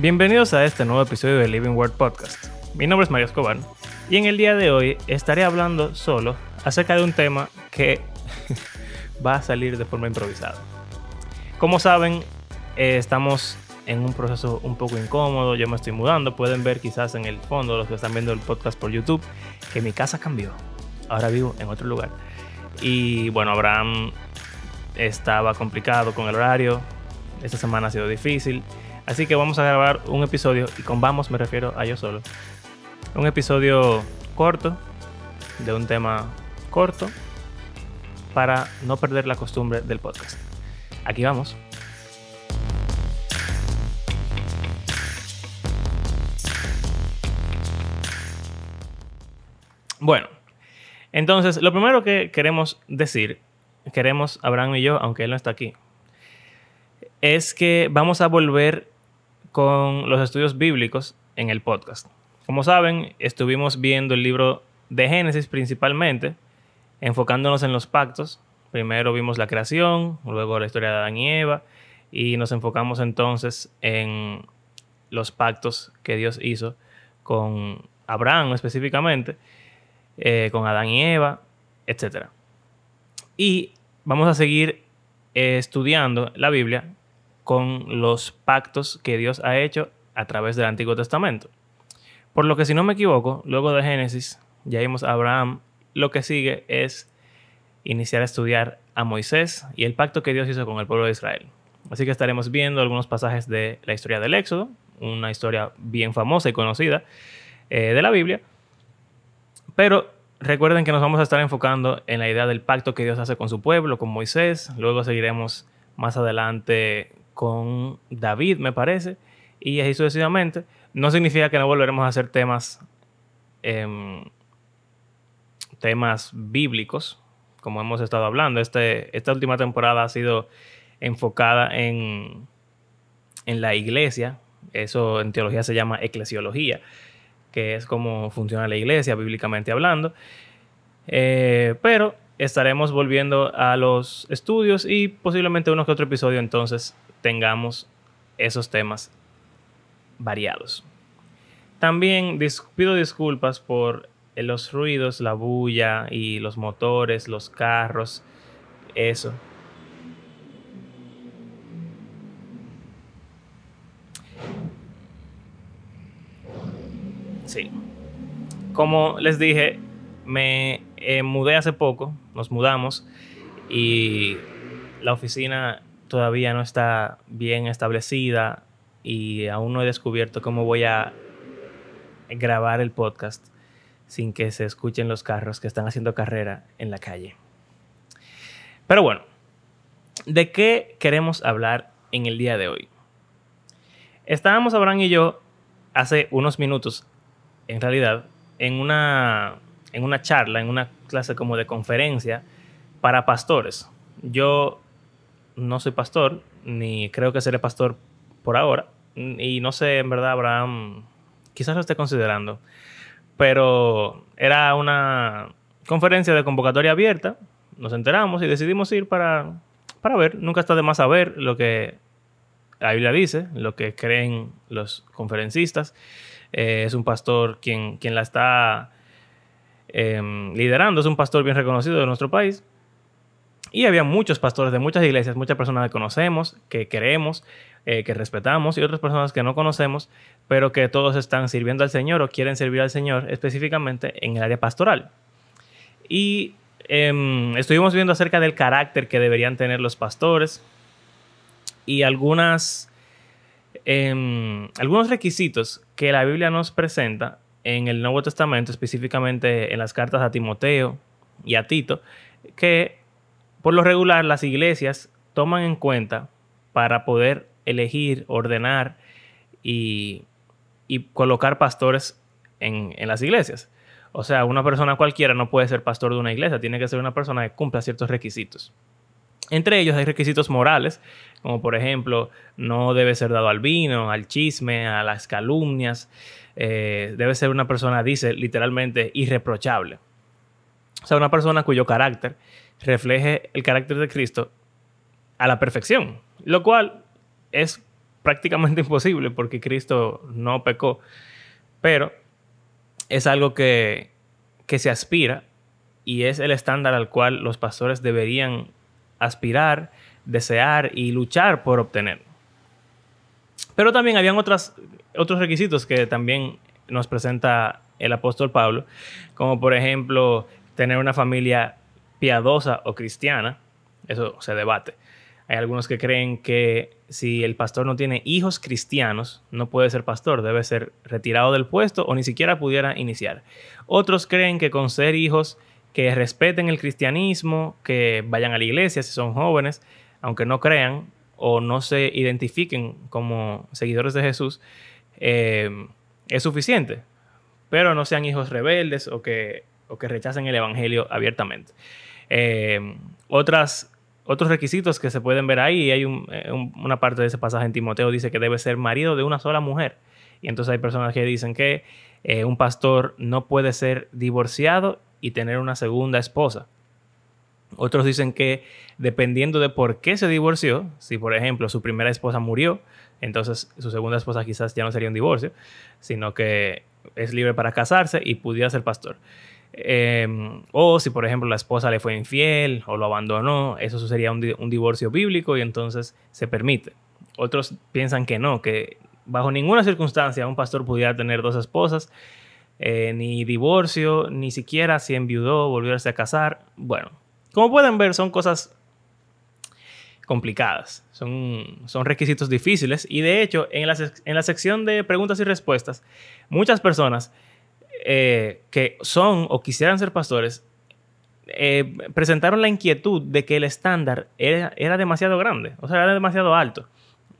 Bienvenidos a este nuevo episodio de Living Word Podcast. Mi nombre es Mario Escobar y en el día de hoy estaré hablando solo acerca de un tema que va a salir de forma improvisada. Como saben, eh, estamos en un proceso un poco incómodo, yo me estoy mudando, pueden ver quizás en el fondo los que están viendo el podcast por YouTube que mi casa cambió. Ahora vivo en otro lugar. Y bueno, Abraham estaba complicado con el horario, esta semana ha sido difícil Así que vamos a grabar un episodio, y con vamos me refiero a yo solo. Un episodio corto, de un tema corto, para no perder la costumbre del podcast. Aquí vamos. Bueno, entonces lo primero que queremos decir, queremos Abraham y yo, aunque él no está aquí, es que vamos a volver con los estudios bíblicos en el podcast. Como saben, estuvimos viendo el libro de Génesis principalmente, enfocándonos en los pactos. Primero vimos la creación, luego la historia de Adán y Eva, y nos enfocamos entonces en los pactos que Dios hizo con Abraham específicamente, eh, con Adán y Eva, etc. Y vamos a seguir eh, estudiando la Biblia con los pactos que Dios ha hecho a través del Antiguo Testamento. Por lo que si no me equivoco, luego de Génesis, ya vimos a Abraham, lo que sigue es iniciar a estudiar a Moisés y el pacto que Dios hizo con el pueblo de Israel. Así que estaremos viendo algunos pasajes de la historia del Éxodo, una historia bien famosa y conocida eh, de la Biblia. Pero recuerden que nos vamos a estar enfocando en la idea del pacto que Dios hace con su pueblo, con Moisés. Luego seguiremos más adelante con David, me parece, y así sucesivamente. No significa que no volveremos a hacer temas, em, temas bíblicos, como hemos estado hablando. Este, esta última temporada ha sido enfocada en, en la iglesia. Eso en teología se llama eclesiología, que es cómo funciona la iglesia bíblicamente hablando. Eh, pero estaremos volviendo a los estudios y posiblemente uno que otro episodio entonces tengamos esos temas variados. También pido disculpas por los ruidos, la bulla y los motores, los carros, eso. Sí. Como les dije, me eh, mudé hace poco, nos mudamos y la oficina todavía no está bien establecida y aún no he descubierto cómo voy a grabar el podcast sin que se escuchen los carros que están haciendo carrera en la calle. Pero bueno, ¿de qué queremos hablar en el día de hoy? Estábamos Abraham y yo hace unos minutos, en realidad, en una, en una charla, en una clase como de conferencia para pastores. Yo no soy pastor, ni creo que seré pastor por ahora. Y no sé, en verdad, Abraham, quizás lo esté considerando. Pero era una conferencia de convocatoria abierta. Nos enteramos y decidimos ir para, para ver. Nunca está de más saber lo que la Biblia dice, lo que creen los conferencistas. Eh, es un pastor quien, quien la está em, liderando, es un pastor bien reconocido de nuestro país. Y había muchos pastores de muchas iglesias, muchas personas que conocemos, que queremos, eh, que respetamos y otras personas que no conocemos, pero que todos están sirviendo al Señor o quieren servir al Señor específicamente en el área pastoral. Y em, estuvimos viendo acerca del carácter que deberían tener los pastores y algunas, em, algunos requisitos que la Biblia nos presenta en el Nuevo Testamento, específicamente en las cartas a Timoteo y a Tito, que por lo regular, las iglesias toman en cuenta para poder elegir, ordenar y, colocar pastores en, las iglesias. O sea, una persona cualquiera no puede ser pastor de una iglesia, tiene que ser una persona que cumpla ciertos requisitos. Entre ellos hay requisitos morales, como por ejemplo, no debe ser dado al vino, al chisme, a las calumnias. Eh, debe ser una persona, dice literalmente, irreprochable. O sea, una persona cuyo carácter refleje el carácter de Cristo a la perfección, lo cual es prácticamente imposible porque Cristo no pecó, pero es algo que, que se aspira y es el estándar al cual los pastores deberían aspirar, desear y luchar por obtener. Pero también habían otros requisitos que también nos presenta el apóstol Pablo, como por ejemplo tener una familia piadosa o cristiana, eso se debate. Hay algunos que creen que si el pastor no tiene hijos cristianos, no puede ser pastor, debe ser retirado del puesto o ni siquiera pudiera iniciar. Otros creen que con ser hijos que respeten el cristianismo, que vayan a la iglesia si son jóvenes, aunque no crean o no se identifiquen como seguidores de Jesús, eh, es suficiente. Pero no sean hijos rebeldes o que, o que rechacen el Evangelio abiertamente. Eh, otras, otros requisitos que se pueden ver ahí, hay eh, una parte de ese pasaje en Timoteo, dice que debe ser marido de una sola mujer. Y entonces hay personas que dicen que un pastor no puede ser divorciado y tener una segunda esposa. Otros dicen que dependiendo de por qué se divorció, si por ejemplo su primera esposa murió, entonces su segunda esposa quizás ya no sería un divorcio, sino que es libre para casarse y pudiera ser pastor. Em, o si por ejemplo la esposa le fue infiel o lo abandonó, eso sería un, divorcio bíblico y entonces se permite. Otros piensan que no, que bajo ninguna circunstancia un pastor pudiera tener dos esposas, eh, ni divorcio, ni siquiera si enviudó, volverse a casar. Bueno, como pueden ver, son cosas complicadas, son, son requisitos difíciles y de hecho en la, en la sección de preguntas y respuestas, muchas personas eh, que son o quisieran ser pastores eh, presentaron la inquietud de que el estándar era, demasiado grande, o sea, era demasiado alto,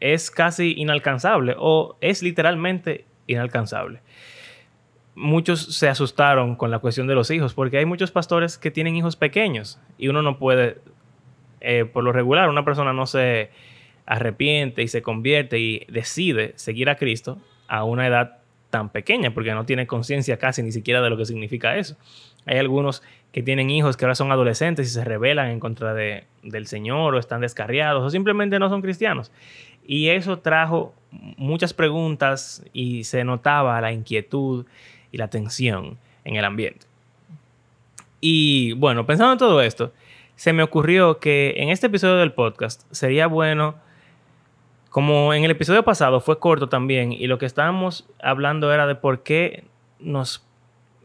es casi inalcanzable o es literalmente inalcanzable. Muchos se asustaron con la cuestión de los hijos, porque hay muchos pastores que tienen hijos pequeños y uno no puede, eh, por lo regular, una persona no se arrepiente y se convierte y decide seguir a Cristo a una edad tan pequeña, porque no tiene conciencia casi ni siquiera de lo que significa eso. Hay algunos que tienen hijos que ahora son adolescentes y se rebelan en contra de, del Señor o están descarriados o simplemente no son cristianos. Y eso trajo muchas preguntas y se notaba la inquietud y la tensión en el ambiente. Y bueno, pensando en todo esto, se me ocurrió que en este episodio del podcast sería bueno, como en el episodio pasado fue corto también, y lo que estábamos hablando era de por qué nos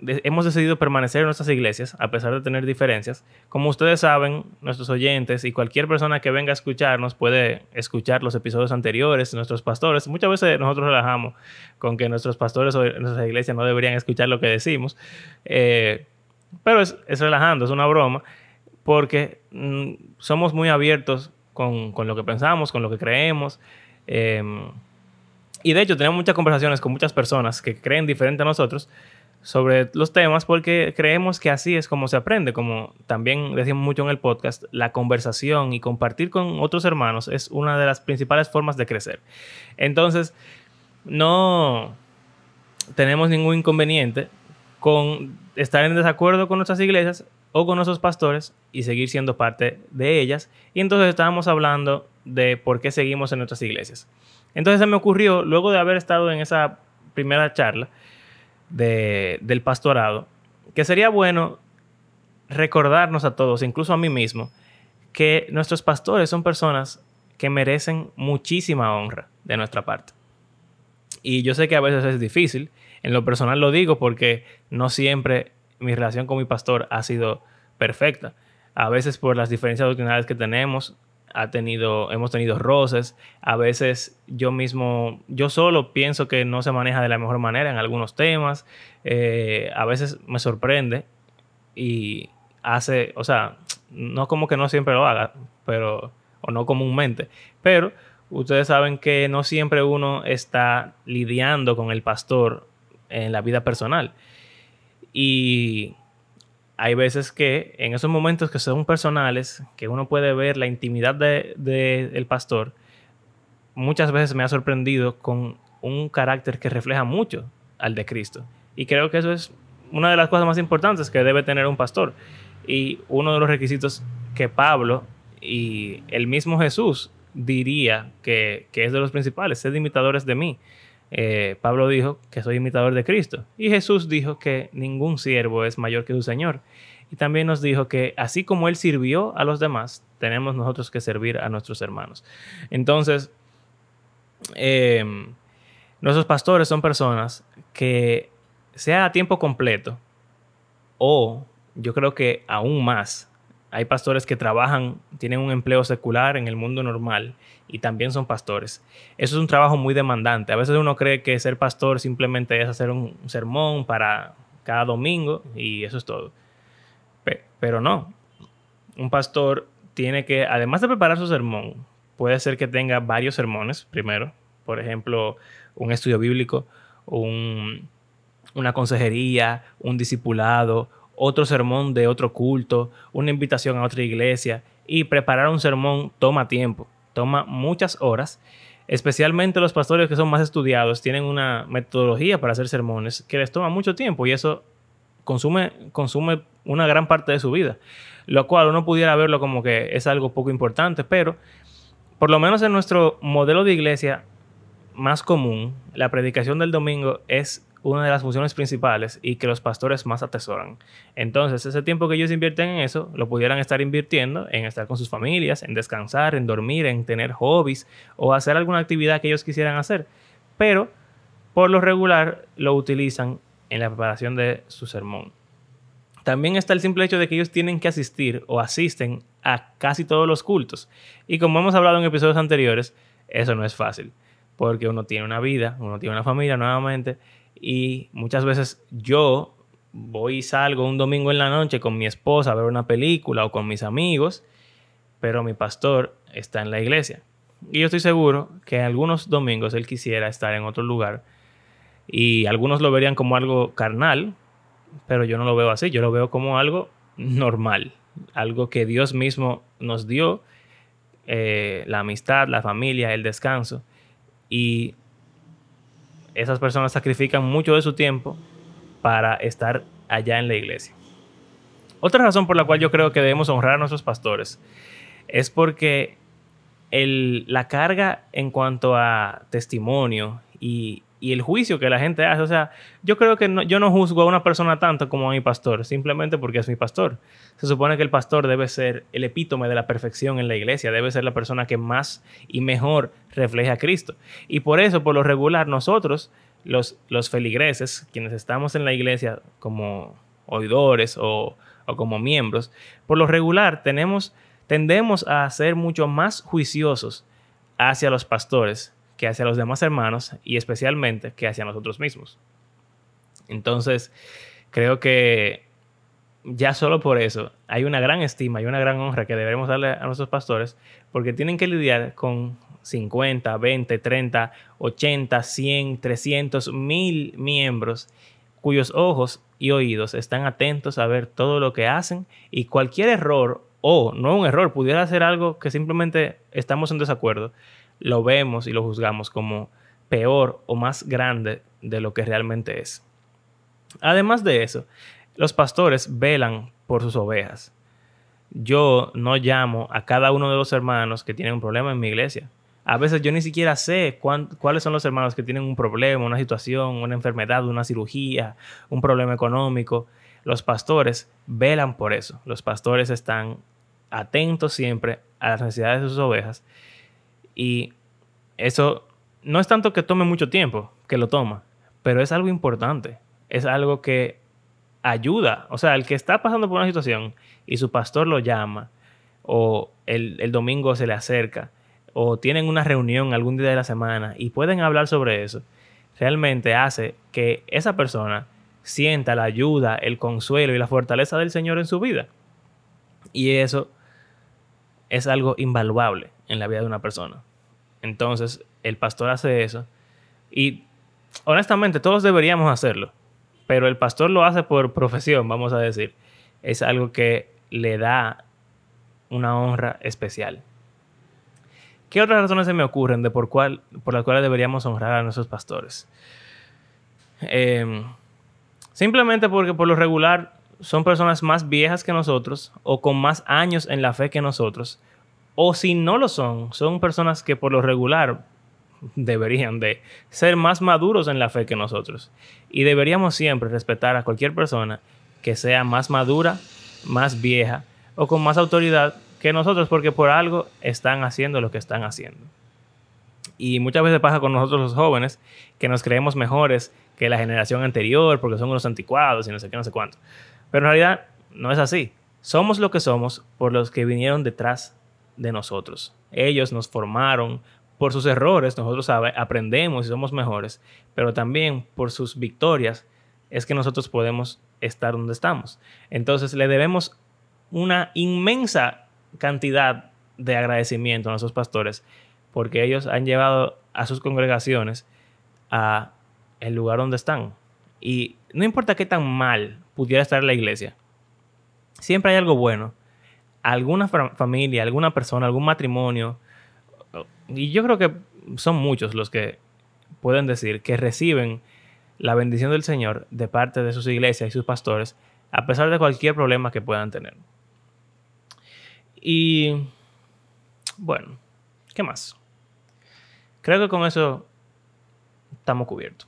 hemos decidido permanecer en nuestras iglesias, a pesar de tener diferencias. Como ustedes saben, nuestros oyentes y cualquier persona que venga a escucharnos puede escuchar los episodios anteriores, nuestros pastores. Muchas veces nosotros relajamos con que nuestros pastores o nuestras iglesias no deberían escuchar lo que decimos. Eh, pero es, relajando, es una broma, porque mm, somos muy abiertos con, lo que pensamos, con lo que creemos. Em, y de hecho tenemos muchas conversaciones con muchas personas que creen diferente a nosotros sobre los temas porque creemos que así es como se aprende, como también decimos mucho en el podcast, la conversación y compartir con otros hermanos es una de las principales formas de crecer. Entonces, no tenemos ningún inconveniente con estar en desacuerdo con nuestras iglesias o con nuestros pastores y seguir siendo parte de ellas. Y entonces estábamos hablando de por qué seguimos en nuestras iglesias. Entonces se me ocurrió, luego de haber estado en esa primera charla, del pastorado, que sería bueno recordarnos a todos, incluso a mí mismo, que nuestros pastores son personas que merecen muchísima honra de nuestra parte. Y yo sé que a veces es difícil, en lo personal lo digo porque no siempre mi relación con mi pastor ha sido perfecta. A veces por las diferencias doctrinales que tenemos, ha tenido, hemos tenido roces. A veces yo mismo, yo solo pienso que no se maneja de la mejor manera en algunos temas. Eh, a veces me sorprende y hace, o sea, no como que no siempre lo haga, pero, o no comúnmente, pero ustedes saben que no siempre uno está lidiando con el pastor en la vida personal. Y hay veces que en esos momentos que son personales, que uno puede ver la intimidad del de, pastor, muchas veces me ha sorprendido con un carácter que refleja mucho al de Cristo. Y creo que eso es una de las cosas más importantes que debe tener un pastor. Y uno de los requisitos que Pablo y el mismo Jesús diría que, es de los principales, sed imitadores de mí. Eh, Pablo dijo que soy imitador de Cristo y Jesús dijo que ningún siervo es mayor que su Señor. Y también nos dijo que así como Él sirvió a los demás, tenemos nosotros que servir a nuestros hermanos. Entonces, em, nuestros pastores son personas que, sea a tiempo completo o yo creo que aún más, hay pastores que trabajan, tienen un empleo secular en el mundo normal y también son pastores. Eso es un trabajo muy demandante. A veces uno cree que ser pastor simplemente es hacer un sermón para cada domingo y eso es todo. Pero no. Un pastor tiene que, además de preparar su sermón, puede ser que tenga varios sermones primero. Por ejemplo, un estudio bíblico, una consejería, un discipulado, otro sermón de otro culto, una invitación a otra iglesia. Y preparar un sermón toma tiempo, toma muchas horas. Especialmente los pastores que son más estudiados tienen una metodología para hacer sermones que les toma mucho tiempo y eso consume, consume una gran parte de su vida. Lo cual uno pudiera verlo como que es algo poco importante, pero por lo menos en nuestro modelo de iglesia más común, la predicación del domingo es una de las funciones principales y que los pastores más atesoran. Entonces, ese tiempo que ellos invierten en eso, lo pudieran estar invirtiendo en estar con sus familias, en descansar, en dormir, en tener hobbies o hacer alguna actividad que ellos quisieran hacer. Pero, por lo regular, lo utilizan en la preparación de su sermón. También está el simple hecho de que ellos tienen que asistir o asisten a casi todos los cultos. Y como hemos hablado en episodios anteriores, eso no es fácil, porque uno tiene una vida, uno tiene una familia nuevamente, y muchas veces yo voy y salgo un domingo en la noche con mi esposa a ver una película o con mis amigos, pero mi pastor está en la iglesia. Y yo estoy seguro que algunos domingos él quisiera estar en otro lugar y algunos lo verían como algo carnal, pero yo no lo veo así, yo lo veo como algo normal, algo que Dios mismo nos dio, eh, la amistad, la familia, el descanso, y esas personas sacrifican mucho de su tiempo para estar allá en la iglesia. Otra razón por la cual yo creo que debemos honrar a nuestros pastores es porque la carga en cuanto a testimonio y, y el juicio que la gente hace. O sea, yo creo que yo no juzgo a una persona tanto como a mi pastor, simplemente porque es mi pastor. Se supone que el pastor debe ser el epítome de la perfección en la iglesia, debe ser la persona que más y mejor refleja a Cristo. Y por eso, por lo regular, nosotros, los, los feligreses, quienes estamos en la iglesia como oidores o, o como miembros, por lo regular tenemos, tendemos a ser mucho más juiciosos hacia los pastores que hacia los demás hermanos y especialmente que hacia nosotros mismos. Entonces, creo que ya solo por eso hay una gran estima y una gran honra que debemos darle a nuestros pastores porque tienen que lidiar con 50, 20, 30, 80, 100, 300, 1000 miembros cuyos ojos y oídos están atentos a ver todo lo que hacen y cualquier error o no un error, pudiera ser algo que simplemente estamos en desacuerdo, lo vemos y lo juzgamos como peor o más grande de lo que realmente es. Además de eso, los pastores velan por sus ovejas. Yo no llamo a cada uno de los hermanos que tienen un problema en mi iglesia. A veces yo ni siquiera sé cuáles son los hermanos que tienen un problema, una situación, una enfermedad, una cirugía, un problema económico. Los pastores velan por eso. Los pastores están atentos siempre a las necesidades de sus ovejas y eso no es tanto que tome mucho tiempo, que lo toma, pero es algo importante. Es algo que ayuda. O sea, el que está pasando por una situación y su pastor lo llama, o el, domingo se le acerca, o tienen una reunión algún día de la semana y pueden hablar sobre eso, realmente hace que esa persona sienta la ayuda, el consuelo y la fortaleza del Señor en su vida. Y eso es algo invaluable en la vida de una persona. Entonces, el pastor hace eso. Y honestamente, todos deberíamos hacerlo. Pero el pastor lo hace por profesión, vamos a decir. Es algo que le da una honra especial. ¿Qué otras razones se me ocurren de por, cuál, por las cuales deberíamos honrar a nuestros pastores? Em, simplemente porque por lo regular son personas más viejas que nosotros o con más años en la fe que nosotros O si no lo son, son personas que por lo regular deberían de ser más maduros en la fe que nosotros. Y deberíamos siempre respetar a cualquier persona que sea más madura, más vieja o con más autoridad que nosotros porque por algo están haciendo lo que están haciendo. Y muchas veces pasa con nosotros los jóvenes que nos creemos mejores que la generación anterior porque son unos anticuados y no sé qué, no sé cuánto. Pero en realidad no es así. Somos lo que somos por los que vinieron detrás de nosotros. Ellos nos formaron por sus errores, nosotros aprendemos y somos mejores, pero también por sus victorias es que nosotros podemos estar donde estamos. Entonces le debemos una inmensa cantidad de agradecimiento a nuestros pastores porque ellos han llevado a sus congregaciones a el lugar donde están. Y no importa qué tan mal pudiera estar la iglesia, siempre hay algo bueno. Alguna familia, alguna persona, algún matrimonio, y yo creo que son muchos los que pueden decir que reciben la bendición del Señor de parte de sus iglesias y sus pastores, a pesar de cualquier problema que puedan tener. Y bueno, ¿qué más? Creo que con eso estamos cubiertos.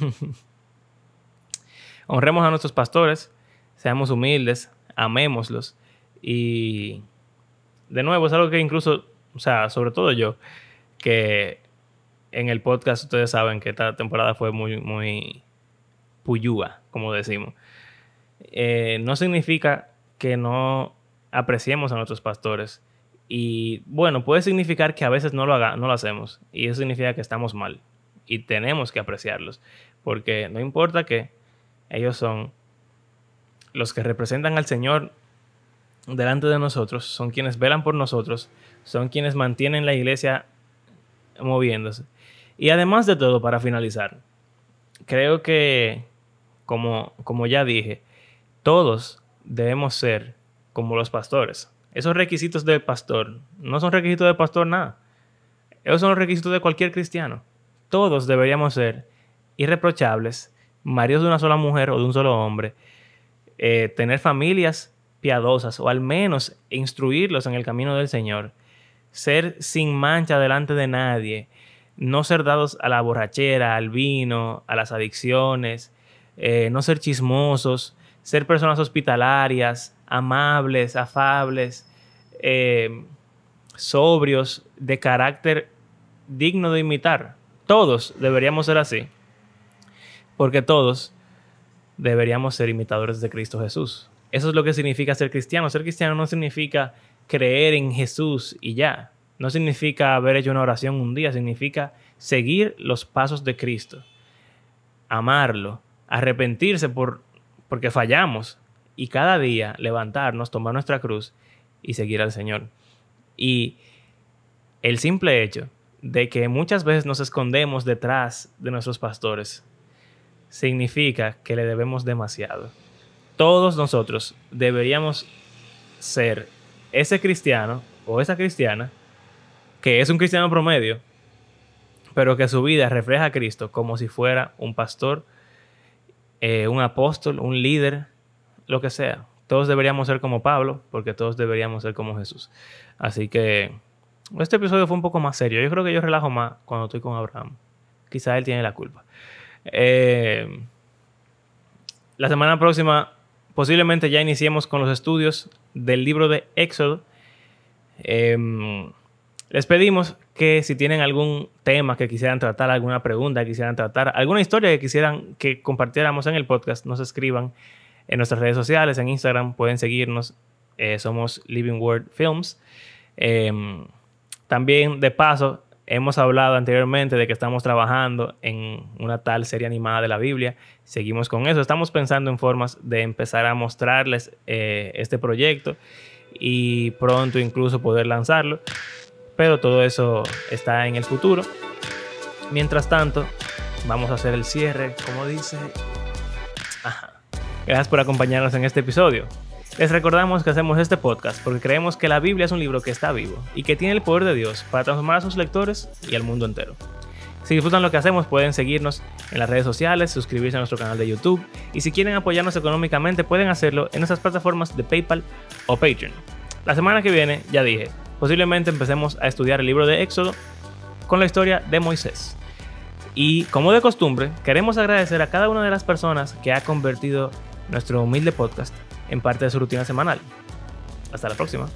Honremos a nuestros pastores, seamos humildes, amémoslos y de nuevo es algo que incluso, o sea, sobre todo yo, que en el podcast ustedes saben que esta temporada fue muy, muy puyúa, como decimos. Eh, no significa que no apreciemos a nuestros pastores y bueno, puede significar que a veces no lo, haga, no lo hacemos. Y eso significa que estamos mal. Y tenemos que apreciarlos. Porque no importa que ellos son los que representan al Señor delante de nosotros, son quienes velan por nosotros, son quienes mantienen la iglesia moviéndose. Y además de todo, para finalizar, creo que, como, como ya dije, todos debemos ser como los pastores. Esos requisitos de pastor no son requisitos de pastor nada. Esos son los requisitos de cualquier cristiano. Todos deberíamos ser irreprochables, maridos de una sola mujer o de un solo hombre, eh, tener familias piadosas o al menos instruirlos en el camino del Señor, ser sin mancha delante de nadie, no ser dados a la borrachera, al vino, a las adicciones, eh, no ser chismosos, ser personas hospitalarias, amables, afables, eh, sobrios, de carácter digno de imitar. Todos deberíamos ser así. Porque todos deberíamos ser imitadores de Cristo Jesús. Eso es lo que significa ser cristiano. Ser cristiano no significa creer en Jesús y ya. No significa haber hecho una oración un día. Significa seguir los pasos de Cristo. Amarlo. Arrepentirse por porque fallamos y cada día levantarnos, tomar nuestra cruz y seguir al Señor. Y el simple hecho de que muchas veces nos escondemos detrás de nuestros pastores significa que le debemos demasiado. Todos nosotros deberíamos ser ese cristiano o esa cristiana que es un cristiano promedio, pero que su vida refleja a Cristo como si fuera un pastor eh, un apóstol, un líder, lo que sea. Todos deberíamos ser como Pablo, porque todos deberíamos ser como Jesús. Así que este episodio fue un poco más serio. Yo creo que yo relajo más cuando estoy con Abraham. Quizá él tiene la culpa. Eh, la semana próxima posiblemente ya iniciemos con los estudios del libro de Éxodo. Em, les pedimos que si tienen algún tema que quisieran tratar, alguna pregunta que quisieran tratar, alguna historia que quisieran que compartiéramos en el podcast, nos escriban en nuestras redes sociales, en Instagram, pueden seguirnos, eh, somos Living Word Films. Em, también, de paso, hemos hablado anteriormente de que estamos trabajando en una tal serie animada de la Biblia. Seguimos con eso. Estamos pensando en formas de empezar a mostrarles eh, este proyecto y pronto incluso poder lanzarlo pero todo eso está en el futuro. Mientras tanto, vamos a hacer el cierre, como dice. Gracias por acompañarnos en este episodio. Les recordamos que hacemos este podcast porque creemos que la Biblia es un libro que está vivo y que tiene el poder de Dios para transformar a sus lectores y al mundo entero. Si disfrutan lo que hacemos pueden seguirnos en las redes sociales, suscribirse a nuestro canal de YouTube y si quieren apoyarnos económicamente pueden hacerlo en nuestras plataformas de PayPal o Patreon. La semana que viene, ya dije, posiblemente empecemos a estudiar el libro de Éxodo con la historia de Moisés. Y como de costumbre, queremos agradecer a cada una de las personas que ha convertido nuestro humilde podcast en parte de su rutina semanal. Hasta la próxima.